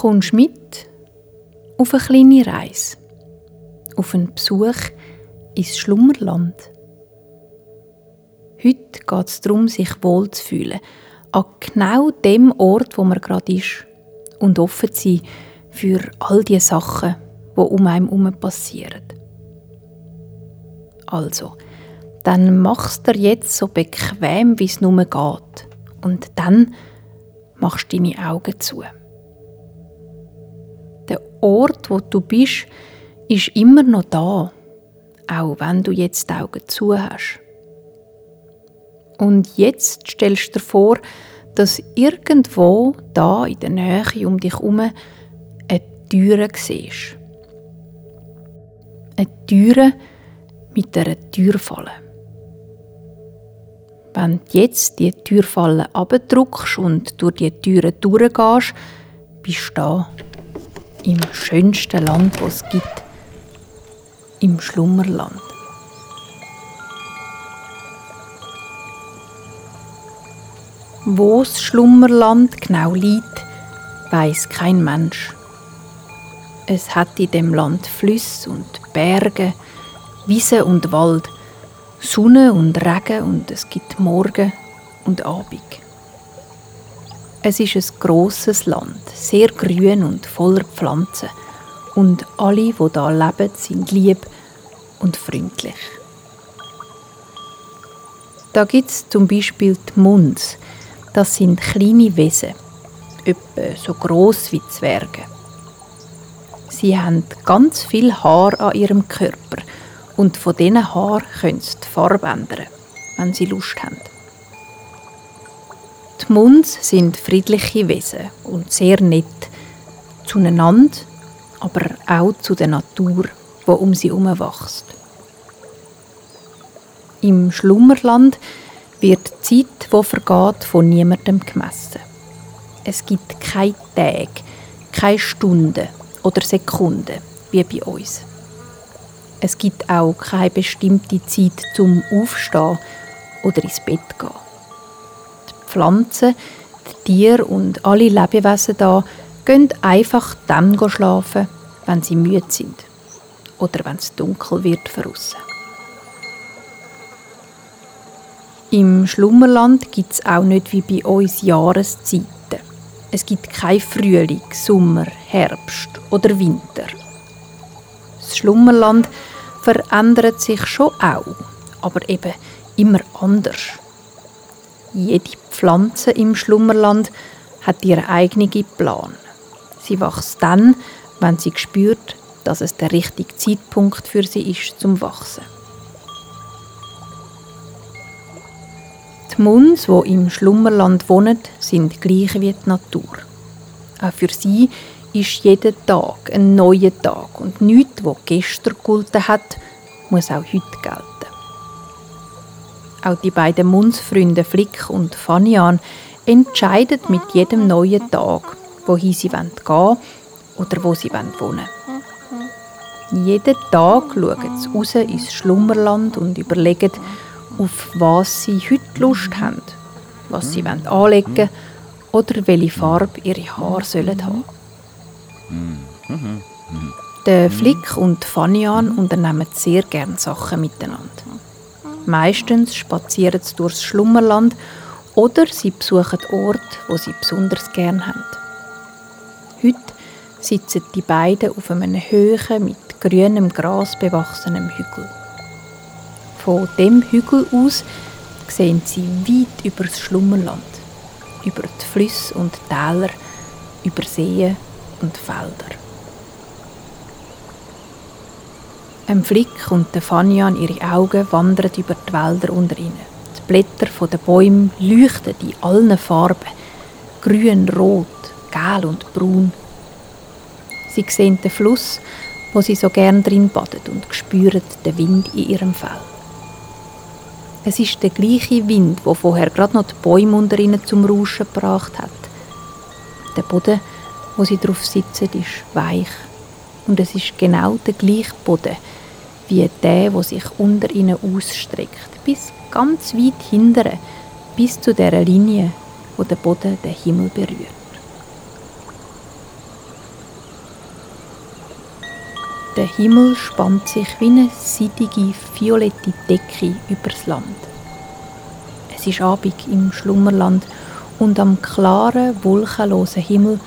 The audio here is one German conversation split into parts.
kommst mit auf eine kleine Reise, auf einen Besuch ins Schlummerland. Heute geht es darum, sich wohlzufühlen, an genau dem Ort, wo man gerade ist und offen zu sein für all die Sachen, die um einen herum passieren. Also, dann machst du jetzt so bequem, wie es nur geht. Und dann machst du deine Augen zu. Ort, wo du bist, ist immer noch da, auch wenn du jetzt die Augen zu hast. Und jetzt stellst du dir vor, dass irgendwo da in der Nähe um dich herum eine Türe siehst. Eine Türe mit einer Türfalle. Wenn du jetzt die Türfalle abdruckst und durch die Türe durchgehst, bist du da im schönsten Land, das es gibt, im Schlummerland. Wo das Schlummerland genau liegt, weiß kein Mensch. Es hat in dem Land Flüsse und Berge, Wiese und Wald, Sonne und Regen und es gibt Morgen und Abend. Es ist ein grosses Land, sehr grün und voller Pflanzen. Und alle, die da leben, sind lieb und freundlich. Da gibt es zum Beispiel die Munds. Das sind kleine Wesen, etwa so groß wie Zwerge. Sie haben ganz viel Haar an ihrem Körper und von diesen Haaren können sie die Farbe ändern, wenn sie Lust haben. Die Munds sind friedliche Wesen und sehr nett zueinander, aber auch zu der Natur, die um sie herum wächst. Im Schlummerland wird die Zeit, die vergeht, von niemandem gemessen. Es gibt keine Tage, keine Stunden oder Sekunden wie bei uns. Es gibt auch keine bestimmte Zeit zum Aufstehen oder ins Bett gehen. Pflanzen, die Tiere und alle Lebewesen da gehen einfach dann schlafen, wenn sie müde sind oder wenn es dunkel wird draussen. Im Schlummerland gibt es auch nicht wie bei uns Jahreszeiten. Es gibt kein Frühling, Sommer, Herbst oder Winter. Das Schlummerland verändert sich schon auch, aber eben immer anders. Jede Pflanze im Schlummerland hat ihren eigenen Plan. Sie wächst dann, wenn sie spürt, dass es der richtige Zeitpunkt für sie ist zum Wachsen. Die Muns, die im Schlummerland wohnen, sind gleich wie die Natur. Auch für sie ist jeder Tag ein neuer Tag und nichts, was gestern gegolten hat, muss auch heute gelten. Auch die beiden Mundsfreunde Flick und Fanian entscheiden mit jedem neuen Tag, wohin sie gehen wollen oder wo sie wohnen wollen. Jeden Tag schauen sie raus ins Schlummerland und überlegen, auf was sie heute Lust haben, was sie anlegen wollen oder welche Farbe ihre Haare sollen haben. Der Flick und Fanian unternehmen sehr gerne Sachen miteinander. Meistens spazieren sie durchs Schlummerland oder sie besuchen Orte, wo sie besonders gern haben. Heute sitzen die beiden auf einem Höhen mit grünem Gras bewachsenem Hügel. Von dem Hügel aus sehen sie weit über das Schlummerland, über die Flüsse und Täler, über Seen und Felder. Ein Flick und der Fanian ihre Augen wandern über die Wälder unter ihnen. Die Blätter der Bäume leuchten in allen Farben. Grün, rot, gelb und braun. Sie sehen den Fluss, wo sie so gern drin badet und spüren den Wind in ihrem Fell. Es ist der gleiche Wind, wo vorher gerade noch die Bäume unter ihnen zum Rauschen gebracht hat. Der Boden wo sie drauf sitzen, ist weich. Und es ist genau der gleiche Boden wie der, wo sich unter ihnen ausstreckt, bis ganz weit hindere, bis zu der Linie, wo der Boden den Himmel berührt. Der Himmel spannt sich wie eine seidige, violette Decke übers Land. Es ist Abend im Schlummerland und am klaren, wolkenlosen Himmel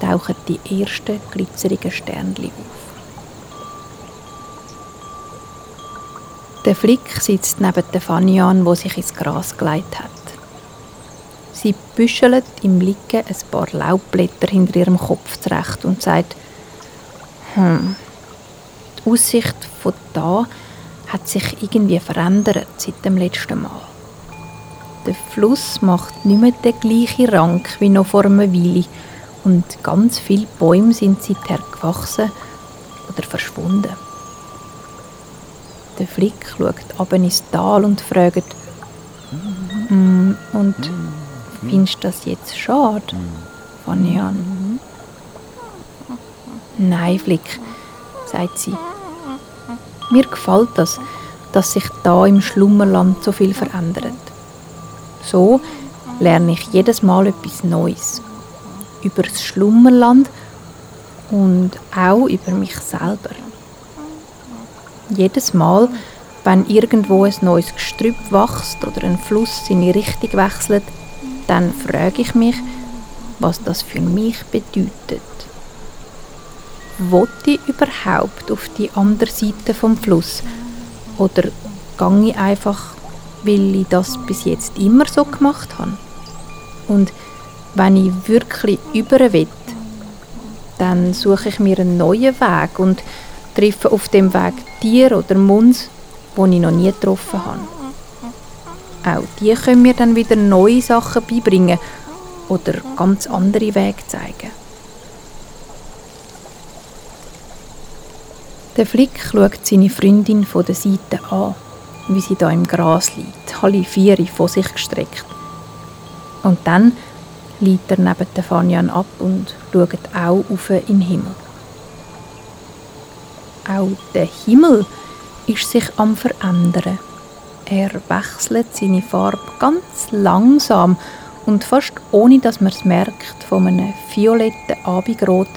tauchen die ersten glitzerigen Sternchen auf. Der Flick sitzt neben der Fanny wo sich ins Gras gelegt hat. Sie büschelt im Liegen ein paar Laubblätter hinter ihrem Kopf zurecht und sagt, hm, die Aussicht von da hat sich irgendwie verändert seit dem letzten Mal. Der Fluss macht nicht mehr den gleichen Rank wie noch vor einer Weile und ganz viele Bäume sind seither gewachsen oder verschwunden. Der Flick schaut ab ins Tal und fragt, mm, und findest du das jetzt schade? Fange ich an. Nein, Flick, sagt sie. Mir gefällt das, dass sich da im Schlummerland so viel verändert. So lerne ich jedes Mal etwas Neues. Über das Schlummerland und auch über mich selber. Jedes Mal, wenn irgendwo ein neues Gestrüpp wächst oder ein Fluss seine Richtung wechselt, dann frage ich mich, was das für mich bedeutet. Wollte ich überhaupt auf die andere Seite vom Fluss? Oder gehe ich einfach, weil ich das bis jetzt immer so gemacht habe? Und wenn ich wirklich über will, dann suche ich mir einen neuen Weg und treffe auf dem Weg Tiere oder Muns, die ich noch nie getroffen habe. Auch die können mir dann wieder neue Sachen beibringen oder ganz andere Wege zeigen. Der Flick schaut seine Freundin von der Seite an, wie sie da im Gras liegt, alle vier vor sich gestreckt. Und dann liegt er neben der Fanyan ab und schaut auch auf in den Himmel. Auch der Himmel ist sich am verändern. Er wechselt seine Farbe ganz langsam und fast ohne dass man es merkt, von einem violetten Abendrot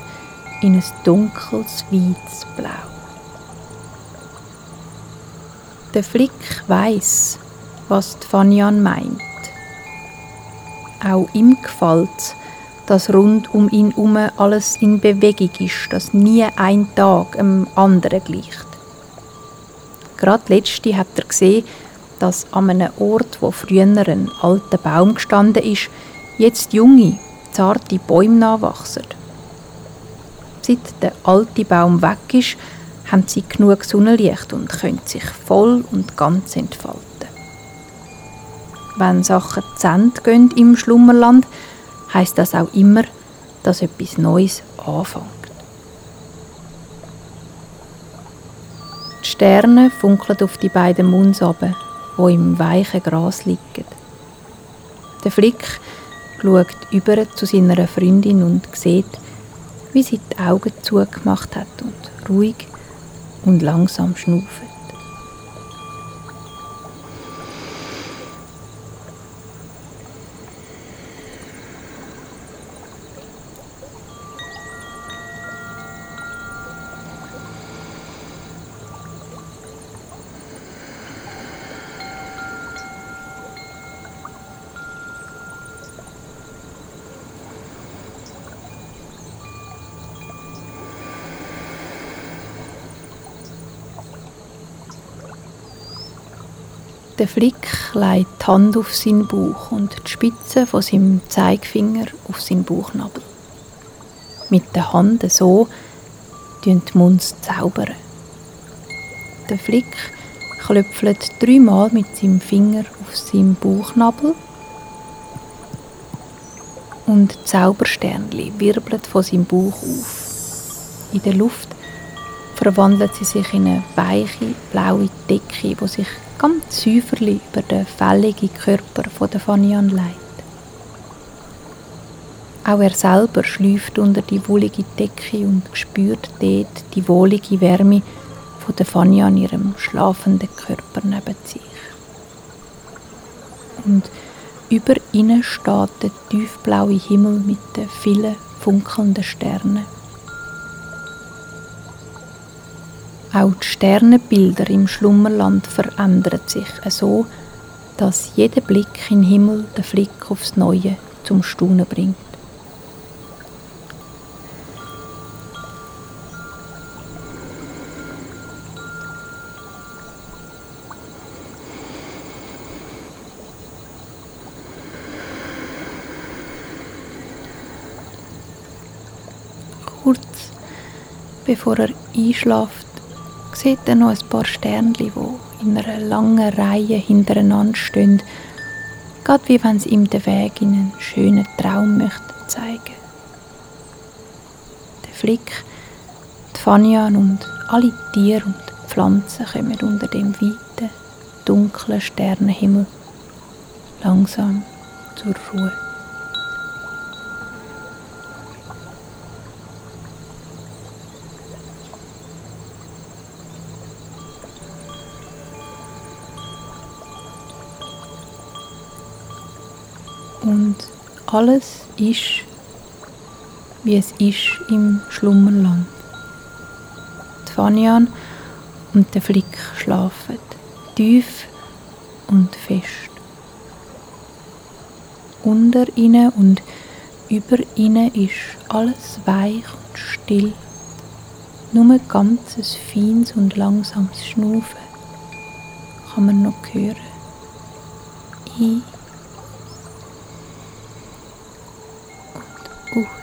in ein dunkles, weites Blau. Der Flick weiß, was Fanyan meint. Auch ihm gefällt dass rund um ihn herum alles in Bewegung ist, dass nie ein Tag am anderen gleicht. Gerade letzte hat er gesehen, dass an einem Ort, wo früher ein alter Baum gestanden ist, jetzt junge, zarte Bäume nachwachsen. Seit der alte Baum weg ist, haben sie genug Sonnenlicht und können sich voll und ganz entfalten. Wenn Sachen zu gehen im Schlummerland, heißt das auch immer, dass etwas Neues anfängt. Die Sterne funkeln auf die beiden Munds runter, die im weichen Gras liegen. Der Flick schaut über zu seiner Freundin und sieht, wie sie die Augen zugemacht hat und ruhig und langsam schnauft. Der Flick legt die Hand auf seinen Bauch und die Spitze von seinem Zeigefinger auf seinen Bauchnabel. Mit der Hand so tun die Munds zaubern. Der Flick klöpfelt dreimal mit seinem Finger auf seinen Bauchnabel und Zaubersternli wirbeln von seinem Bauch auf. In der Luft verwandelt sie sich in eine weiche, blaue Decke, die sich ganz säuferlich über den fälligen Körper von der Fanian legt. Auch er selber schläft unter die wollige Decke und spürt dort die wohlige Wärme von der Fania an ihrem schlafenden Körper neben sich. Und über ihnen steht der tiefblaue Himmel mit den vielen funkelnden Sternen. Auch die Sternenbilder im Schlummerland verändern sich so, dass jeder Blick in den Himmel den Flick aufs Neue zum Staunen bringt. Kurz bevor er einschläft, sieht er noch ein paar Sternchen, die in einer langen Reihe hintereinander stehen, gerade wie wenn sie ihm den Weg in einen schönen Traum möchten zeigen. Der Flick, die Fanian und alle Tiere und Pflanzen kommen unter dem weiten, dunklen Sternenhimmel langsam zur Ruhe. Und alles ist, wie es ist im Schlummerland. Die Fanian und der Flick schlafen tief und fest. Unter ihnen und über ihnen ist alles weich und still. Nur ein ganzes feines und langsames Schnaufen kann man noch hören. Ich Ooh.